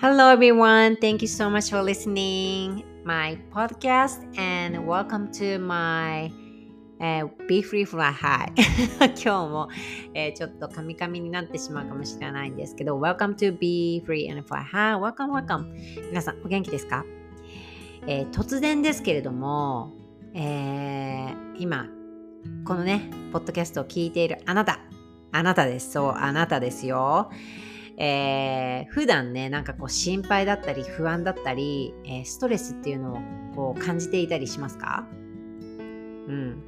Hello, everyone. Thank you so much for listening my podcast and welcome to my、uh, Be Free Fly High 今日も、えー、ちょっとカミカミになってしまうかもしれないんですけど Welcome to Be Free and Fly High Welcome, welcome 皆さんお元気ですか、えー、突然ですけれども、えー、今このねポッドキャストを聞いているあなたあなたですそうあなたですよえー、普段ねなんかこう心配だったり不安だったり、えー、ストレスっていうのをこう感じていたりしますか？うん。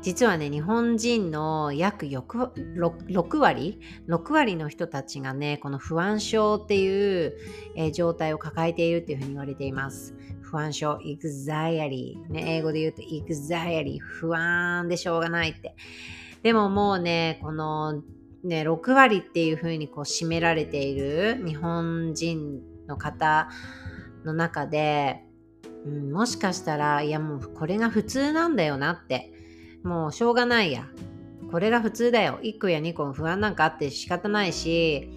実はね日本人の約 6, 6割？6割の人たちがねこの不安症っていう、えー、状態を抱えているっていうふうに言われています。不安症 anxiety、ね、英語で言うと anxiety 不安でしょうがないって。でももうねこのね、6割っていうふうにこう占められている日本人の方の中で、うん、もしかしたらいやもうこれが普通なんだよなって。もうしょうがないや。これが普通だよ。1個や2個不安なんかあって仕方ないし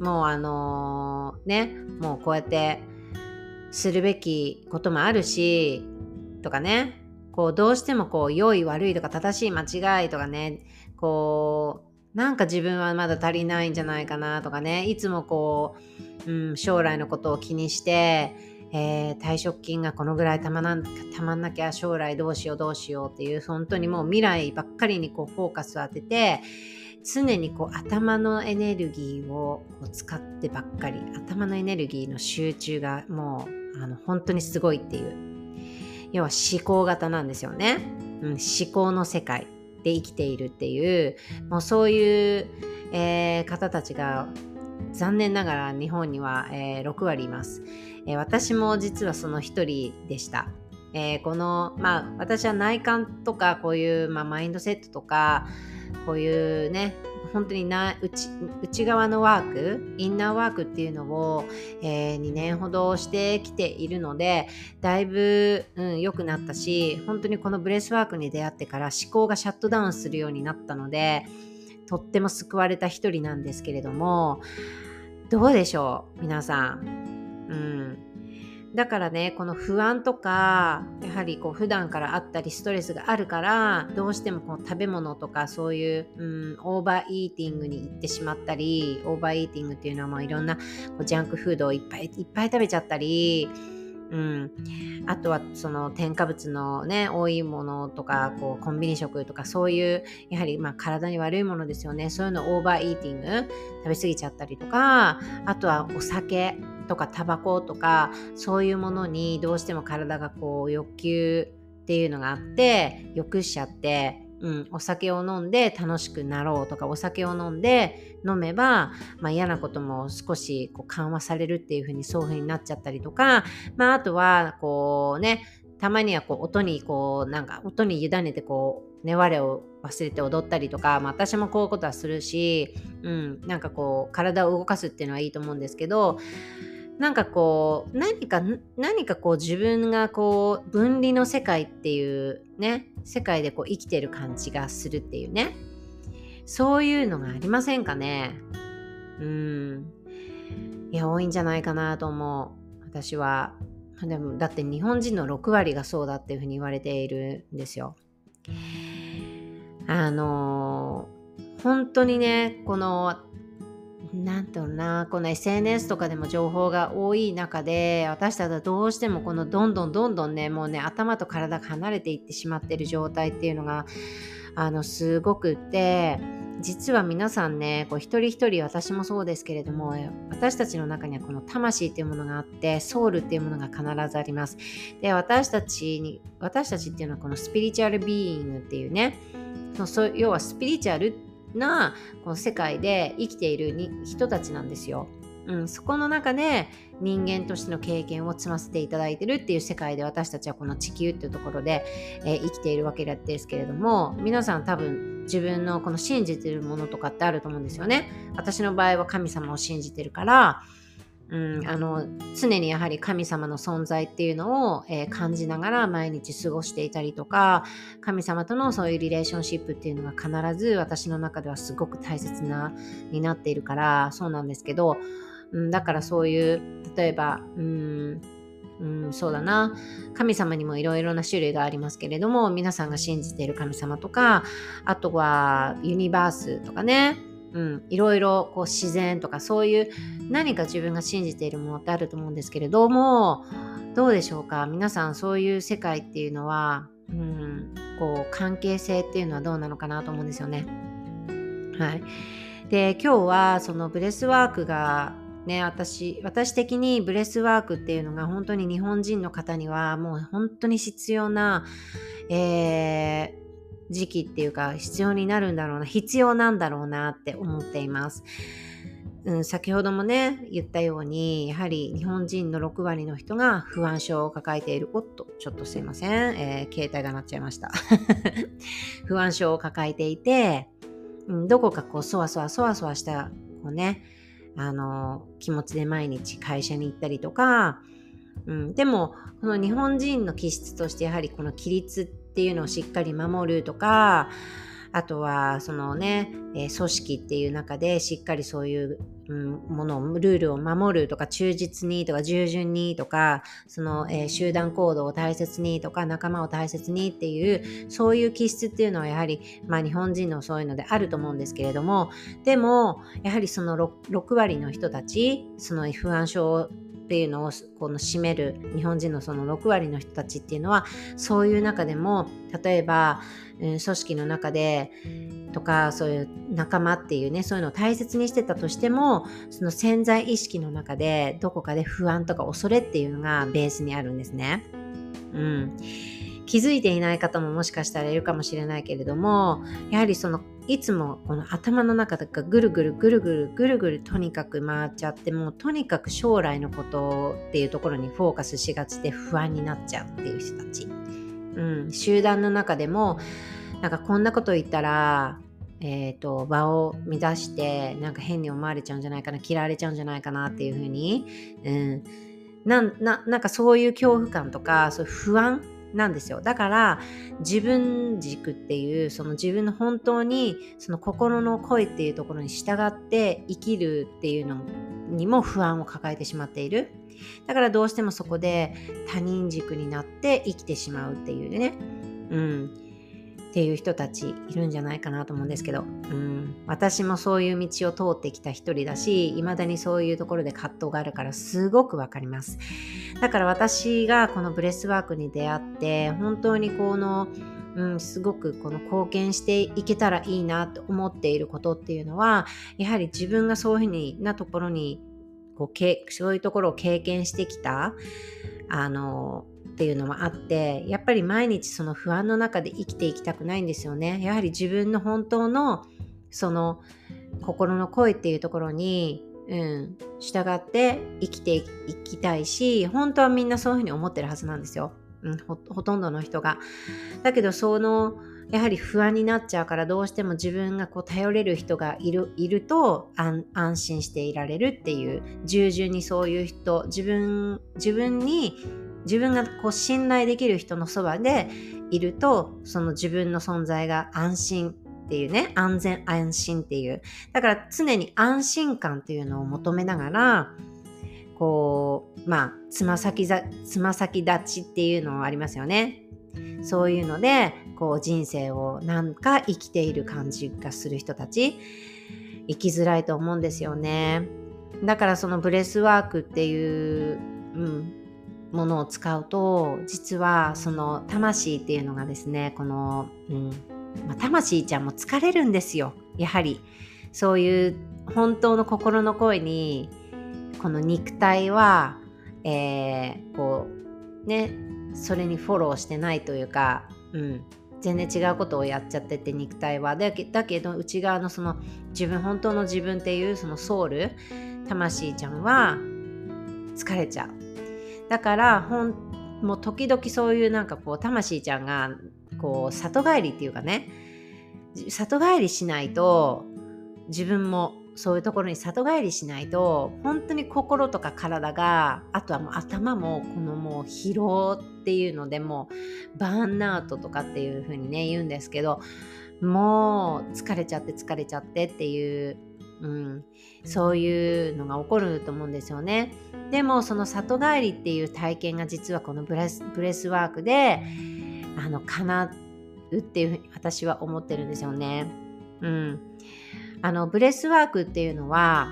もうあのー、ねもうこうやってするべきこともあるしとかね。こうどうしてもこう良い悪いとか正しい間違いとかね。こうなんか自分はまだ足りないんじゃないかなとかね。いつもこう、うん、将来のことを気にして、えー、退職金がこのぐらいたまなたまんなきゃ将来どうしようどうしようっていう本当にもう未来ばっかりにこうフォーカスを当てて常にこう頭のエネルギーをこう使ってばっかり頭のエネルギーの集中がもうあの本当にすごいっていう。要は思考型なんですよね、うん、思考の世界。で生きているっていうもうそういう、えー、方たちが残念ながら日本には、えー、6割います、えー、私も実はその一人でした、えー、このまあ私は内観とかこういう、まあ、マインドセットとかこういうね本当にな内内側のワークインナーワークっていうのを、えー、2年ほどしてきているのでだいぶ良、うん、くなったし本当にこのブレスワークに出会ってから思考がシャットダウンするようになったのでとっても救われた一人なんですけれどもどうでしょう皆さん。うんだからねこの不安とかやはりこう普段からあったりストレスがあるからどうしてもこう食べ物とかそういう、うん、 overeating に行ってしまったり overeating っていうのはもういろんなこうジャンクフードをいっぱいいっぱい食べちゃったりうん、あとはその添加物のね多いものとかこうコンビニ食とかそういうやはりまあ体に悪いものですよね。そういうのオーバーイーティング食べ過ぎちゃったりとかあとはお酒。とかタバコとかそういうものにどうしても体がこう欲求っていうのがあって欲しちゃって、うん、お酒を飲んで楽しくなろうとかお酒を飲んで飲めば、まあ、嫌なことも少しこう緩和されるっていう風にそういう風になっちゃったりとか、まあ、あとはこうねたまにはこう音にこうなんか音に委ねてこうね我を忘れて踊ったりとか、まあ、私もこういうことはするし、うん、なんかこう体を動かすっていうのはいいと思うんですけどなんかこう何か何かこう自分がこう分離の世界っていうね世界でこう生きてる感じがするっていうね。そういうのがありませんかね。うん。いや多いんじゃないかなと思う。私は。でもだって日本人の6割がそうだっていうふうに言われているんですよ。あの本当にねこのなんとなこの SNS とかでも情報が多い中で私たちはどうしてもこのどんどんどんどんねもうね頭と体が離れていってしまってる状態っていうのがあのすごくって実は皆さんねこう一人一人私もそうですけれども私たちの中にはこの魂っていうものがあってソウルっていうものが必ずあります。で私たちに私たちっていうのはこのスピリチュアルビーイングっていうねそ要はスピリチュアルってなこの世界で生きている人たちなんですよ。うん、そこの中で人間としての経験を積ませていただいてるっていう世界で私たちはこの地球っていうところで、えー、生きているわけですけれども皆さん多分自分のこの信じてるものとかってあると思うんですよね。私の場合は神様を信じてるからうん、あの常にやはり神様の存在っていうのを、えー、感じながら毎日過ごしていたりとか神様とのそういうリレーションシップっていうのが必ず私の中ではすごく大切なになっているからそうなんですけどうん、だからそういう例えばうんうん、そうだな。神様にもいろいろな種類がありますけれども皆さんが信じている神様とかあとは universe とかね、うん、いろいろこう自然とかそういう何か自分が信じているものってあると思うんですけれどもどうでしょうか？皆さんそういう世界っていうのは、うん、こう関係性っていうのはどうなのかなと思うんですよね。はい、で今日はそのブレスワークがね、私、私的にブレスワークっていうのが本当に日本人の方にはもう本当に必要な、えー、時期っていうか必要になるんだろうな、必要なんだろうなって思っています。うん、先ほどもね、言ったように、やはり日本人の6割の人が不安症を抱えている。おっと、ちょっとすいません。えー、携帯が鳴っちゃいました。不安症を抱えていて、うん、どこかこう、そわそわそわそわした、こうね、あの気持ちで毎日会社に行ったりとか、うん、でもこの日本人の気質としてやはりこの規律っていうのをしっかり守るとかあとはそのね、え、組織っていう中でしっかりそういう、うん、ものをルールを守るとか忠実にとか従順にとかその、え、集団行動を大切にとか仲間を大切にっていうそういう気質っていうのはやはり、まあ、日本人のそういうのであると思うんですけれどもでもやはりその 6, 6割の人たちその不安症っていうのをこの占める日本人のその6割の人たちっていうのはそういう中でも例えば、組織の中でとかそういう仲間っていうねそういうのを大切にしてたとしてもその潜在意識の中でどこかで不安とか恐れっていうのがベースにあるんですね。うん気づいていない方ももしかしたらいるかもしれないけれどもやはりそのいつもこの頭の中とかぐるぐるぐるぐるぐるぐるとにかく回っちゃってもうとにかく将来のことっていうところにフォーカスしがちで不安になっちゃうっていう人たち、うん、集団の中でもなんかこんなこと言ったらえーと、場を乱してなんか変に思われちゃうんじゃないかな嫌われちゃうんじゃないかなっていうふうに、うん、なななんかそういう恐怖感とかそういう不安なんですよ。だから自分軸っていうその自分の本当にその心の声っていうところに従って生きるっていうのにも不安を抱えてしまっている。だからどうしてもそこで他人軸になって生きてしまうっていうね。うん。っていう人たちいるんじゃないかなと思うんですけど、うん、私もそういう道を通ってきた一人だし未だにそういうところで葛藤があるからすごくわかります。だから私がこのブレスワークに出会って本当にこのうん、すごくこの貢献していけたらいいなと思っていることっていうのはやはり自分がそういうふうになところにこうそういうところを経験してきたあのっていうのもあってやっぱり毎日その不安の中で生きていきたくないんですよね。やはり自分の本当のその心の声っていうところに、うん、従って生きていきたいし本当はみんなそういうふうに思ってるはずなんですよ、うん、ほとんどの人が。だけどそのやはり不安になっちゃうからどうしても自分がこう頼れる人がいるいると安心していられるっていう従順にそういう人自分自分に自分がこう信頼できる人のそばでいるとその自分の存在が安心っていうね安全安心っていう。だから常に安心感っていうのを求めながらこうまあつま先ざつま先立ちっていうのはありますよね。そういうのでこう人生をなんか生きている感じがする人たち生きづらいと思うんですよね。だからそのブレスワークっていう、うん、ものを使うと実はその魂っていうのがですねこの、うんまあ、魂ちゃんも疲れるんですよ。やはりそういう本当の心の声にこの肉体は、えー、こうねそれにフォローしてないというか、うん、全然違うことをやっちゃってて肉体は。だけだけど内側のその自分本当の自分っていうそのソウル魂ちゃんは疲れちゃう。だからほんもう時々そういうなんかこう魂ちゃんがこう里帰りっていうかね。里帰りしないと自分もそういうところに里帰りしないと本当に心とか体があとはもう頭もこのもう疲労っていうのでもうバーンアウトとかっていう風にね言うんですけどもう疲れちゃって疲れちゃってっていう、うん、そういうのが起こると思うんですよね。でもその里帰りっていう体験が実はこのブレスブレスワークであの叶うっていうふうに私は思ってるんですよね。うん、あのブレスワークっていうのは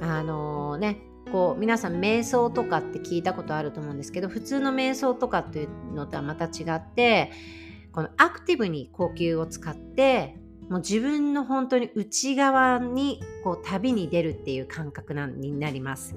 あのねこう皆さん瞑想とかって聞いたことあると思うんですけど普通の瞑想とかっていうのとはまた違ってこのアクティブに呼吸を使ってもう自分の本当に内側にこう旅に出るっていう感覚なになります。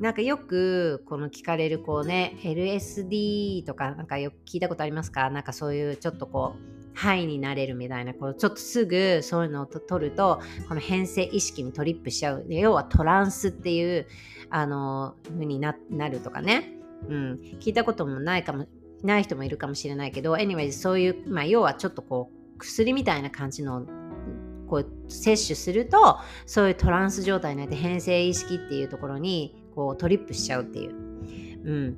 なんかよくこの聞かれるこうね LSD とかなんかよく聞いたことありますか？なんかそういうちょっとこうハイになれるみたいなこうちょっとすぐそういうのを取るとこの変性意識にトリップしちゃう。要はトランスっていうあの風になるとかね、うん、聞いたこともないかもない人もいるかもしれないけど anyway そういう、まあ、要はちょっとこう薬みたいな感じのこう摂取するとそういうトランス状態になって変性意識っていうところにこうトリップしちゃうっていう。うん、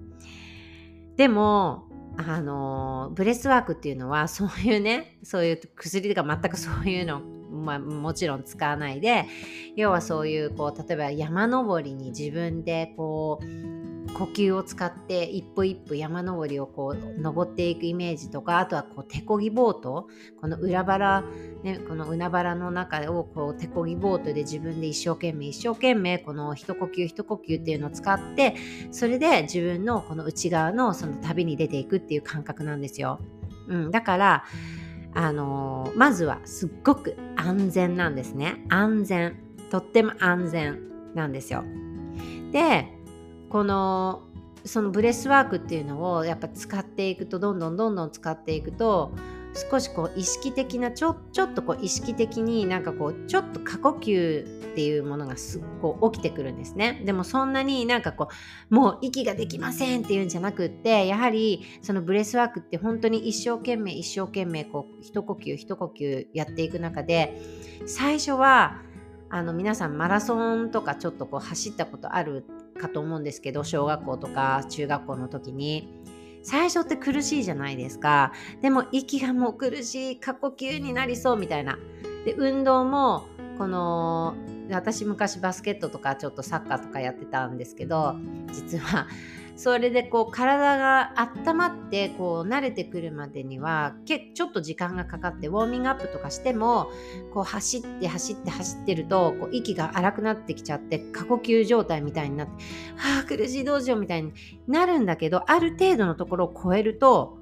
でもあのブレスワークっていうのは そういうねそういう薬とか全くそういうの、まあ、もちろん使わないで要はそういうこう例えば山登りに自分でこう呼吸を使って一歩一歩山登りをこう登っていくイメージとかあとはこう手漕ぎボートこの裏腹、ね、この海原の中をこう手漕ぎボートで自分で一生懸命一生懸命この一呼吸一呼吸っていうのを使ってそれで自分のこの内側のその旅に出ていくっていう感覚なんですよ。うん、だからあのー、まずはすっごく安全なんですね。安全。とっても安全なんですよ。で、このそのブレスワークっていうのをやっぱ使っていくとどんどんどんどん使っていくと少しこう意識的なちょちょっとこう意識的になんかこうちょっと過呼吸っていうものがすっごい起きてくるんですね。でもそんなになんかこうもう息ができませんっていうんじゃなくってやはりそのブレスワークって本当に一生懸命一生懸命こう一呼吸一呼吸やっていく中で最初はあの皆さんマラソンとかちょっとこう走ったことあるかと思うんですけど小学校とか中学校の時に。最初って苦しいじゃないですか。でも息がもう苦しい過呼吸になりそうみたいな。で運動もこの私昔バスケットとかちょっとサッカーとかやってたんですけど実はそれでこう体が温まってこう慣れてくるまでにはけちょっと時間がかかってウォーミングアップとかしてもこう走って走って走ってるとこう息が荒くなってきちゃって過呼吸状態みたいになってああ苦しいどうしようみたいになるんだけどある程度のところを超えると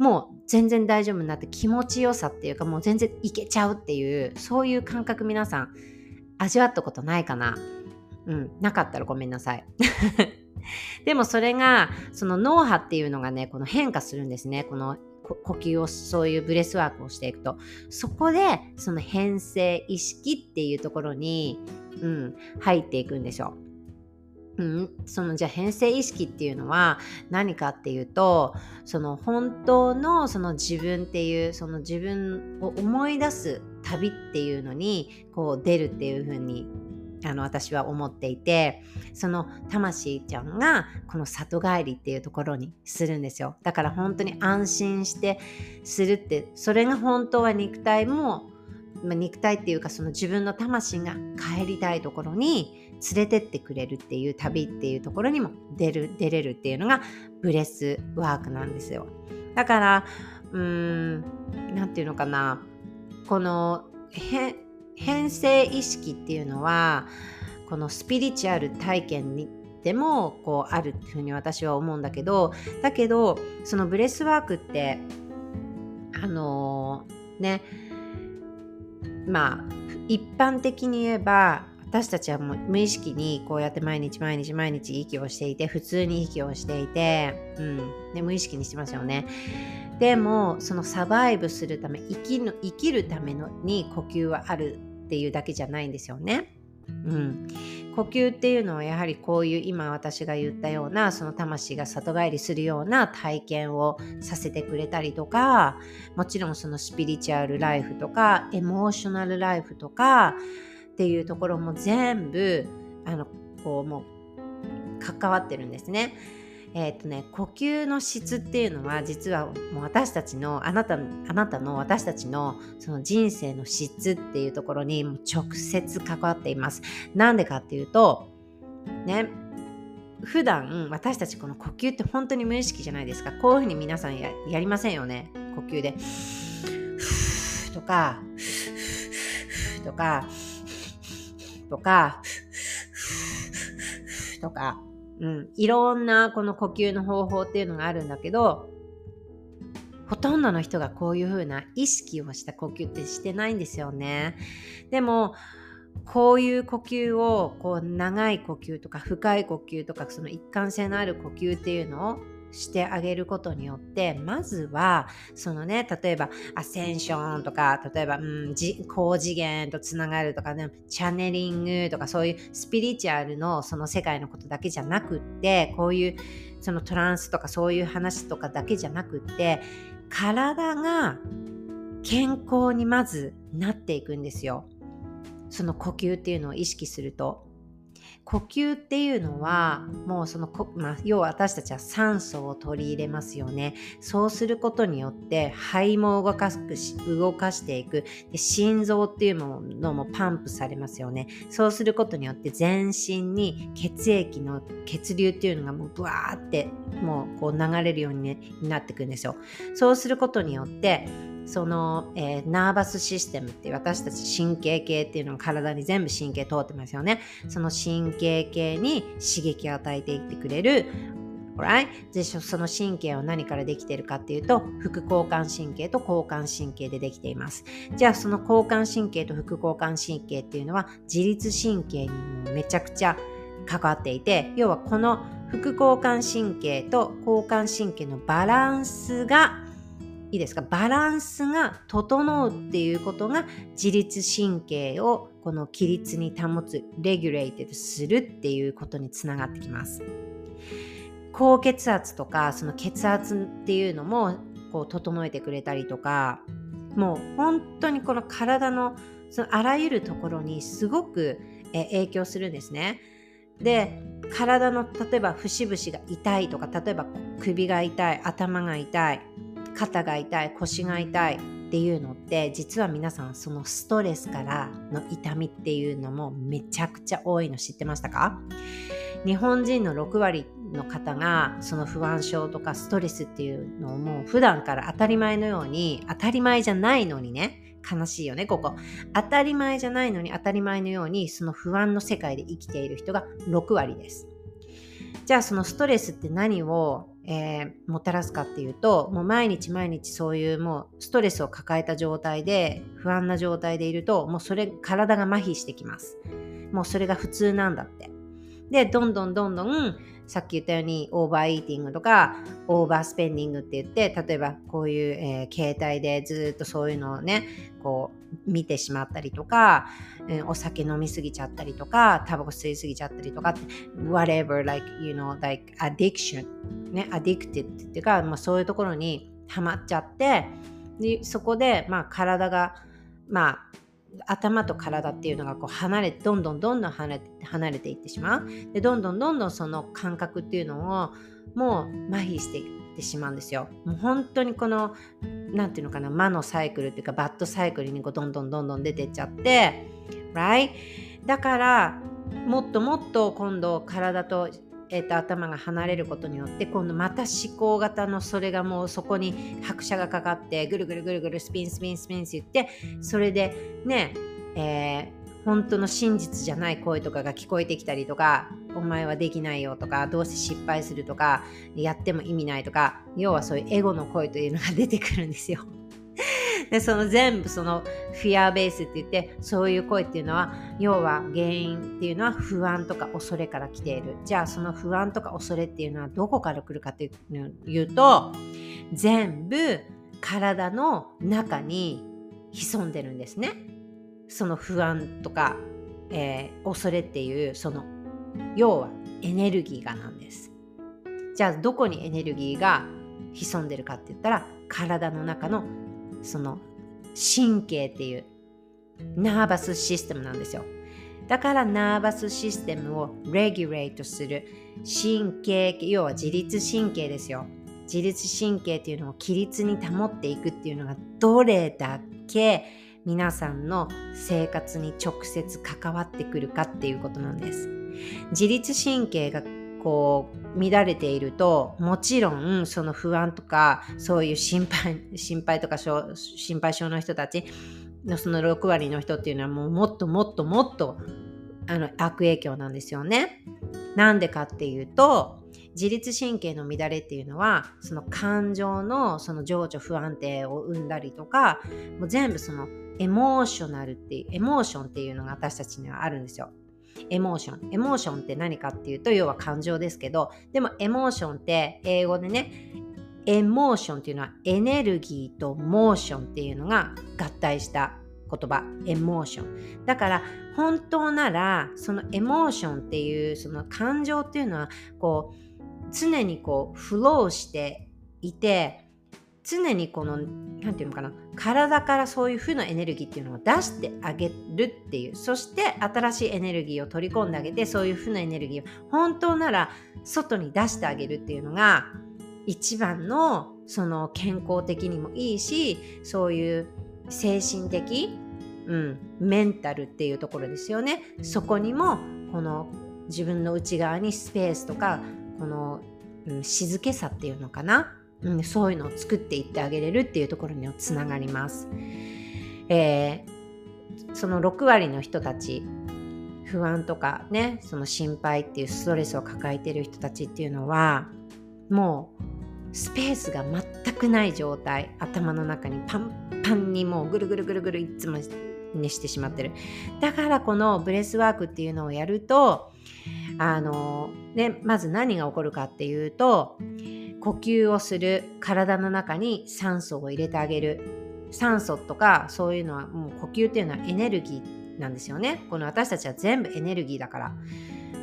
もう全然大丈夫になって気持ちよさっていうかもう全然いけちゃうっていうそういう感覚皆さん味わったことないかな？うんなかったらごめんなさい。でもそれがその脳波っていうのがねこの変化するんですねこの呼吸をそういうブレスワークをしていくとそこでその変性意識っていうところに、うん、入っていくんでしょう。うん、そのじゃあ変性意識っていうのは何かっていうとその本当のその自分っていうその自分を思い出す旅っていうのにこう出るっていう風にあの私は思っていてその魂ちゃんがこの里帰りっていうところにするんですよ。だから本当に安心してするってそれが本当は肉体も、まあ、肉体っていうかその自分の魂が帰りたいところに連れてってくれるっていう旅っていうところにも出る出れるっていうのがブレスワークなんですよ。だからうーん何て言うのかな。この変性意識っていうのはこのスピリチュアル体験にでもこうあるっていうふうに私は思うんだけどだけどそのブレスワークってあのー、ねまあ一般的に言えば私たちはもう無意識にこうやって毎日毎日毎日息をしていて普通に息をしていて、うん、で無意識にしてますよね。でもそのサバイブするため生きの生きるためのに呼吸はあるっていうだけじゃないんですよね。うん、呼吸っていうのはやはりこういう今私が言ったようなその魂が里帰りするような体験をさせてくれたりとかもちろんそのスピリチュアルライフとかエモーショナルライフとかっていうところも全部あのこうもう関わってるんですね。えっ、ー、とね、呼吸の質っていうのは実はもう私たちのあなたあなたの私たちのその人生の質っていうところに直接関わっています。なんでかっていうとね普段私たちこの呼吸って本当に無意識じゃないですか。こういうふうに皆さんやりませんよね。呼吸で。とか、とか、とか、とか、うん、いろんなこの呼吸の方法っていうのがあるんだけど、ほとんどの人がこういう風な意識をした呼吸ってしてないんですよね。でも、こういう呼吸をこう長い呼吸とか深い呼吸とかその一貫性のある呼吸っていうのをしてあげることによってまずはそのね例えばアセンションとか例えば、うん、高次元とつながるとかねチャネリングとかそういうスピリチュアルのその世界のことだけじゃなくってこういうそのトランスとかそういう話とかだけじゃなくって体が健康にまずなっていくんですよ。その呼吸っていうのを意識すると呼吸っていうのはもうそのこ、まあ、要は私たちは酸素を取り入れますよね。そうすることによって肺も動かす動かしていく。で心臓っていうものもパンプされますよね。そうすることによって全身に血液の血流っていうのがもうブワーってもうこう流れるようになっていくんですよ。そうすることによってその、えー、ナーバスシステムって私たち神経系っていうのが体に全部神経通ってますよね。その神経系に刺激を与えていってくれる r i でその神経は何からできてるかっていうと副交感神経と交感神経でできています。じゃあその交感神経と副交感神経っていうのは自律神経にもめちゃくちゃ関わっていて要はこの副交感神経と交感神経のバランスがいいですか？バランスが整うっていうことが自律神経をこの規律に保つ regulated するっていうことにつながってきます。高血圧とかその血圧っていうのもこう整えてくれたりとかもう本当にこの体のそのあらゆるところにすごく影響するんですね。で体の例えば節々が痛いとか例えば首が痛い頭が痛い肩が痛い腰が痛いっていうのって実は皆さんそのストレスからの痛みっていうのもめちゃくちゃ多いの知ってましたか？日本人の6割の方がその不安症とかストレスっていうのをもう普段から当たり前のように当たり前じゃないのにね悲しいよねここ。当たり前じゃないのに当たり前のようにその不安の世界で生きている人が6割です。じゃあそのストレスって何をえー、もたらすかっていうともう毎日毎日そういうもうストレスを抱えた状態で不安な状態でいるともうそれ体が麻痺してきます。もうそれが普通なんだって。でどんどんどんどんさっき言ったようにオーバーイーティングとかオーバースペンディングって言って例えばこういう、えー、携帯でずっとそういうのをねこう見てしまったりとか、えー、お酒飲みすぎちゃったりとかタバコ吸いすぎちゃったりとか whatever like you know like addiction ね addicted っていうか、まあ、そういうところにはまっちゃってでそこで、まあ、体がまあ頭と体っていうのがこう離れどんどんどんどん離れ離れていってしまう。でどんどんどんどんその感覚っていうのをもう麻痺していってしまうんですよ。もう本当にこの何ていうのかな魔のサイクルっていうかバッドサイクルにこうどんどんどんどん出てっちゃって right だからもっともっと今度体とえーと、頭が離れることによって今度また思考型のそれがもうそこに拍車がかかってぐるぐるぐるぐるスピンスピンスピンって言ってそれでね、えー、本当の真実じゃない声とかが聞こえてきたりとかお前はできないよとかどうせ失敗するとかやっても意味ないとか要はそういうエゴの声というのが出てくるんですよ。でその全部そのフィアーベースって言ってそういう声っていうのは要は原因っていうのは不安とか恐れから来ている。じゃあその不安とか恐れっていうのはどこから来るかっていうと全部体の中に潜んでるんですね。その不安とか、えー、恐れっていうその要はエネルギーがなんです。じゃあどこにエネルギーが潜んでるかって言ったら体の中のその神経っていうナーバスシステムなんですよ。だからナーバスシステムをレギュレートする神経要は自律神経ですよ自律神経っていうのを規律に保っていくっていうのがどれだけ皆さんの生活に直接関わってくるかっていうことなんです自律神経がこう乱れているともちろんその不安とかそういう心配 心配とか心配性の人たちのその6割の人っていうのはもうもっともっともっとあの悪影響なんですよね。なんでかっていうと自律神経の乱れっていうのはその感情のその情緒不安定を生んだりとかもう全部そのエモーショナルっていうエモーションっていうのが私たちにはあるんですよ。エモーション。エモーションって何かっていうと、要は感情ですけど、でもエモーションって英語でね、エモーションっていうのはエネルギーとモーションっていうのが合体した言葉、エモーション。だから本当なら、そのエモーションっていうその感情っていうのは、こう、常にこう、フローしていて、常にこの何て言うのかな体からそういう負のエネルギーっていうのを出してあげるっていう。そして新しいエネルギーを取り込んであげてそういう負のエネルギーを本当なら外に出してあげるっていうのが一番のその健康的にもいいしそういう精神的、うん、メンタルっていうところですよね。そこにもこの自分の内側にスペースとかこの、うん、静けさっていうのかな。うん、そういうのを作っていってあげれるっていうところにつながります。えー、その6割の人たち不安とかねその心配っていうストレスを抱えてる人たちっていうのはもうスペースが全くない状態頭の中にパンパンにもうぐるぐるぐるぐるいつもねしてしまってるだからこのブレスワークっていうのをやるとあのねまず何が起こるかっていうと呼吸をする体の中に酸素を入れてあげる。酸素とかそういうのはもう呼吸っていうのはエネルギーなんですよね。この私たちは全部エネルギーだから。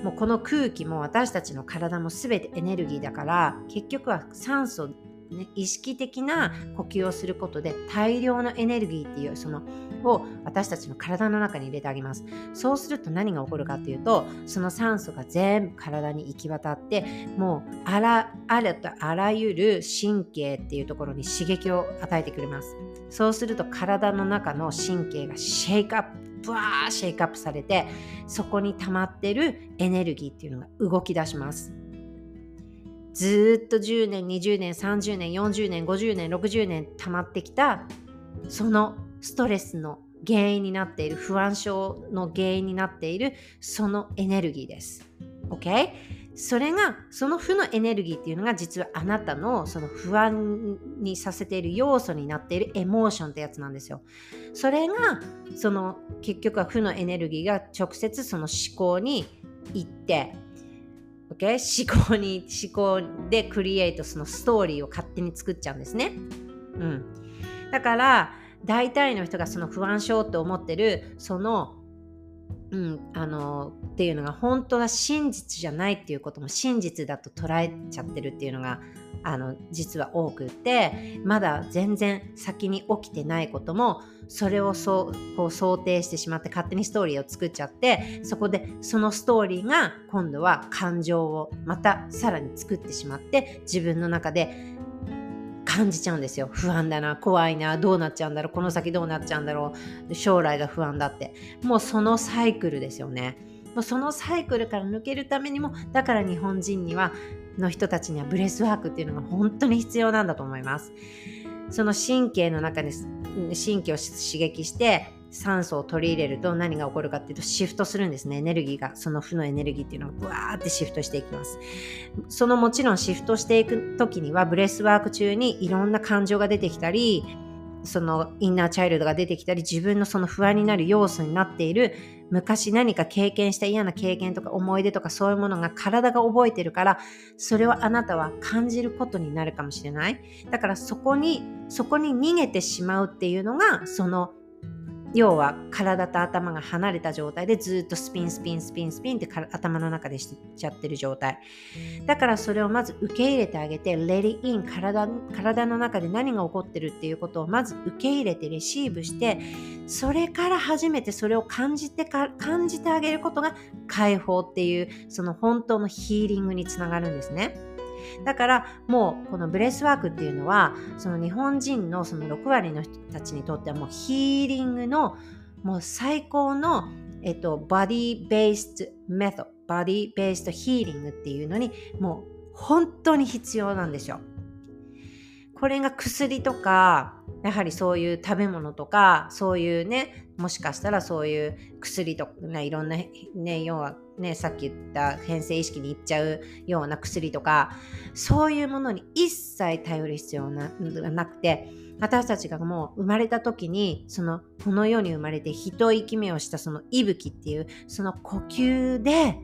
もうこの空気も私たちの体も全てエネルギーだから結局は酸素ね、意識的な呼吸をすることで大量のエネルギーっていうそのを私たちの体の中に入れてあげます。そうすると何が起こるかっていうとその酸素が全部体に行き渡ってもうあらあらとあらゆる神経っていうところに刺激を与えてくれます。そうすると体の中の神経がシェイクアップブワーシェイクアップされてそこに溜まってるエネルギーっていうのが動き出します。ずっと10年20年30年40年50年60年溜まってきたそのストレスの原因になっている不安症の原因になっているそのエネルギーです。OK? それがその負のエネルギーっていうのが実はあなたのその不安にさせている要素になっているエモーションってやつなんですよ。それがその結局は負のエネルギーが直接その思考に行って Okay? 思考に思考でクリエイトそのストーリーを勝手に作っちゃうんですね。うん、だから大体の人がその不安症って思ってるそのうん、あのっていうのが本当は真実じゃないっていうことも真実だと捉えちゃってるっていうのがあの実は多くてまだ全然先に起きてないこともそれをそうこう想定してしまって勝手にストーリーを作っちゃってそこでそのストーリーが今度は感情をまたさらに作ってしまって自分の中で感じちゃうんですよ。不安だな怖いなどうなっちゃうんだろうこの先どうなっちゃうんだろう。将来が不安だって。もうそのサイクルですよね。もうそのサイクルから抜けるためにもだから日本人にはの人たちにはブレスワークっていうのが本当に必要なんだと思います。その神経の中で神経を刺激して酸素を取り入れると何が起こるかっていうとシフトするんですね。エネルギーがその負のエネルギーっていうのがブワーってシフトしていきます。そのもちろんシフトしていく時にはブレスワーク中にいろんな感情が出てきたりそのインナーチャイルドが出てきたり自分のその不安になる要素になっている。昔何か経験した嫌な経験とか思い出とかそういうものが体が覚えてるからそれをあなたは感じることになるかもしれない。だからそこにそこに逃げてしまうっていうのがその要は体と頭が離れた状態でずっとスピンスピンスピンスピンって頭の中でしちゃってる状態だからそれをまず受け入れてあげて Let it in 体体の中で何が起こってるっていうことをまず受け入れてレシーブしてそれから初めてそれを感じてか感じてあげることが解放っていうその本当のヒーリングにつながるんですね。だからもうこのブレスワークっていうのはその日本人のその6割の人たちにとってはもうヒーリングのもう最高のえっと、 body based method、body based healing っていうのにもう本当に必要なんですよ。これが薬とか、やはりそういう食べ物とか、そういうね、もしかしたらそういう薬とか、ね、いろんな、ね、要はね、さっき言った変性意識にいっちゃうような薬とか、そういうものに一切頼る必要がなくて、私たちがもう生まれた時に、その、この世に生まれて一息目をしたその息吹っていう、その呼吸で、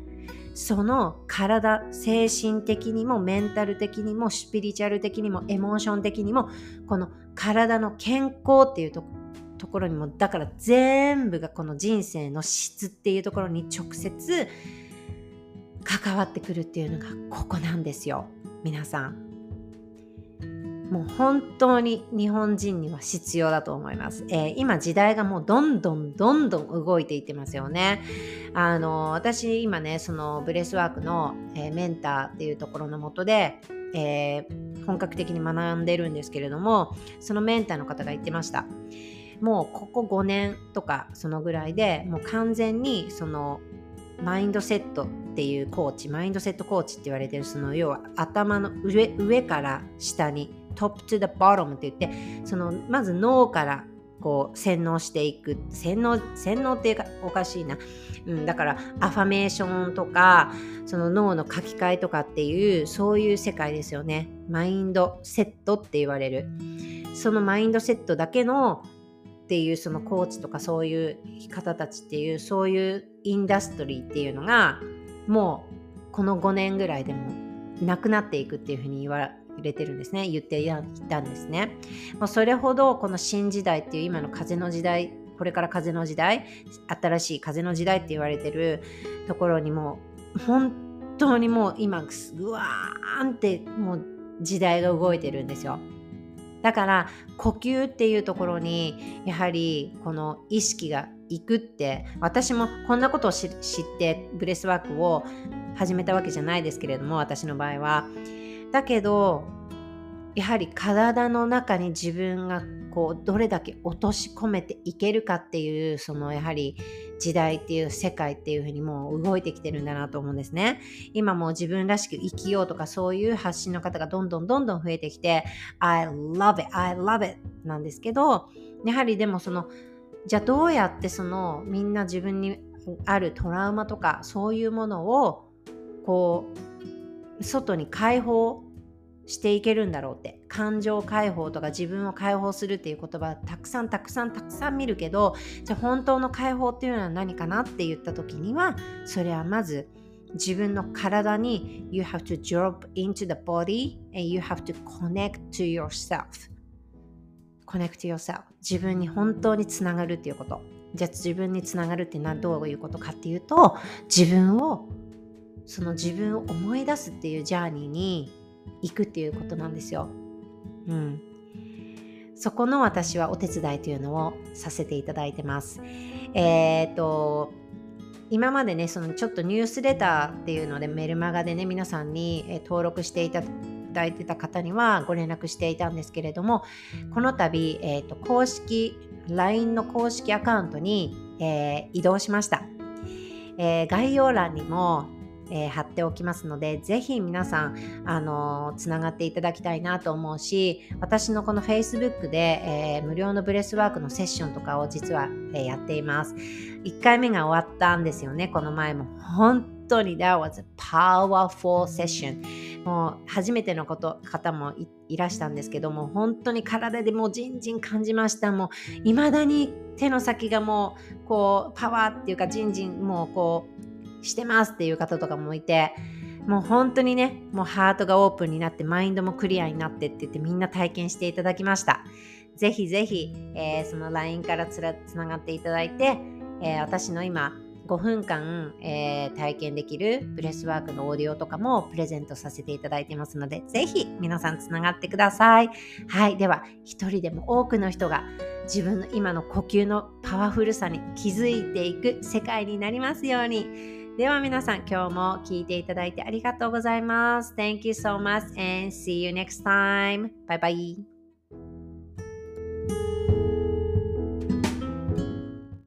その体、精神的にもメンタル的にもスピリチュアル的にもエモーション的にもこの体の健康っていうところところにもだから全部がこの人生の質っていうところに直接関わってくるっていうのがここなんですよ。皆さん。もう本当に日本人には必要だと思います、えー、今時代がもうどんどんどんどん動いていってますよね。あの私今ねそのブレスワークの、えー、メンターっていうところのもとでえー、本格的に学んでるんですけれどもそのメンターの方が言ってました。もうここ5年とかそのぐらいでもう完全にそのマインドセットっていうコーチマインドセットコーチって言われてるその要は頭の上上から下にトップ to the bottom って言ってそのまず脳からこう洗脳していく洗脳洗脳っていうかおかしいな、うん、だからアファメーションとかその脳の書き換えとかっていうそういう世界ですよね。マインドセットって言われる。そのマインドセットだけのっていうそのコーチとかそういう方たちっていうそういうインダストリーっていうのがもうこの5年ぐらいでもなくなっていくっていうふうに言われてるんですね。言っていたんですね。もうそれほどこの新時代っていう今の風の時代これから風の時代新しい風の時代って言われてるところにも本当にもう今ぐわーんってもう時代が動いてるんですよ。だから呼吸っていうところにやはりこの意識がいくって私もこんなことを知ってブレスワークを始めたわけじゃないですけれども私の場合は。だけどやはり体の中に自分がこうどれだけ落とし込めていけるかっていうそのやはり時代っていう世界っていうふうにもう動いてきてるんだなと思うんですね。今もう自分らしく生きようとかそういう発信の方がどんどんどんどん増えてきて I love it, I love it なんですけどやはりでもそのじゃあどうやってそのみんな自分にあるトラウマとかそういうものをこう外に解放していけるんだろうって。感情解放とか自分を解放するっていう言葉たくさんたくさんたくさん見るけどじゃあ本当の解放っていうのは何かなって言った時にはそれはまず自分の体に You have to drop into the body and you have to connect to yourself. connect to yourself. 自分に本当につながるっていうこと。じゃあ自分につながるってのはどういうことかっていうと自分をその自分を思い出すっていうジャーニーに行くっていうことなんですよ。うん。そこの私はお手伝いというのをさせていただいてます。えっ、ー、と、今までね、そのちょっとニュースレターっていうのでメルマガでね、皆さんに、え登録していただいてた方にはご連絡していたんですけれども、この度、えーと、公式、LINE の公式アカウントに、えー、移動しました。えー、概要欄にもえー、貼っておきますので、ぜひ皆さん、あのー、つながっていただきたいなと思うし、私のこの Facebook で、えー、無料のブレスワークのセッションとかを実は、え、やっています。1回目が終わったんですよね、この前も。本当に That was a powerful session. もう初めてのこと方もいらしたんですけども本当に体でもうじんじん感じましたもう未だに手の先がもうこうパワーっていうかじんじんもうこうしてますっていう方とかもいてもう本当にねもうハートがオープンになってマインドもクリアになってって言ってみんな体験していただきましたぜひぜひ、えー、その LINE からつらつながっていただいて、えー、私の今5分間、えー、体験できるブレスワークのオーディオとかもプレゼントさせていただいてますので、ぜひ皆さんつながってください。はい。では、一人でも多くの人が自分の今の呼吸のパワフルさに気づいていく世界になりますように。では皆さん今日も聞いていただいてありがとうございます。Thank you so much and see you next time. Bye bye.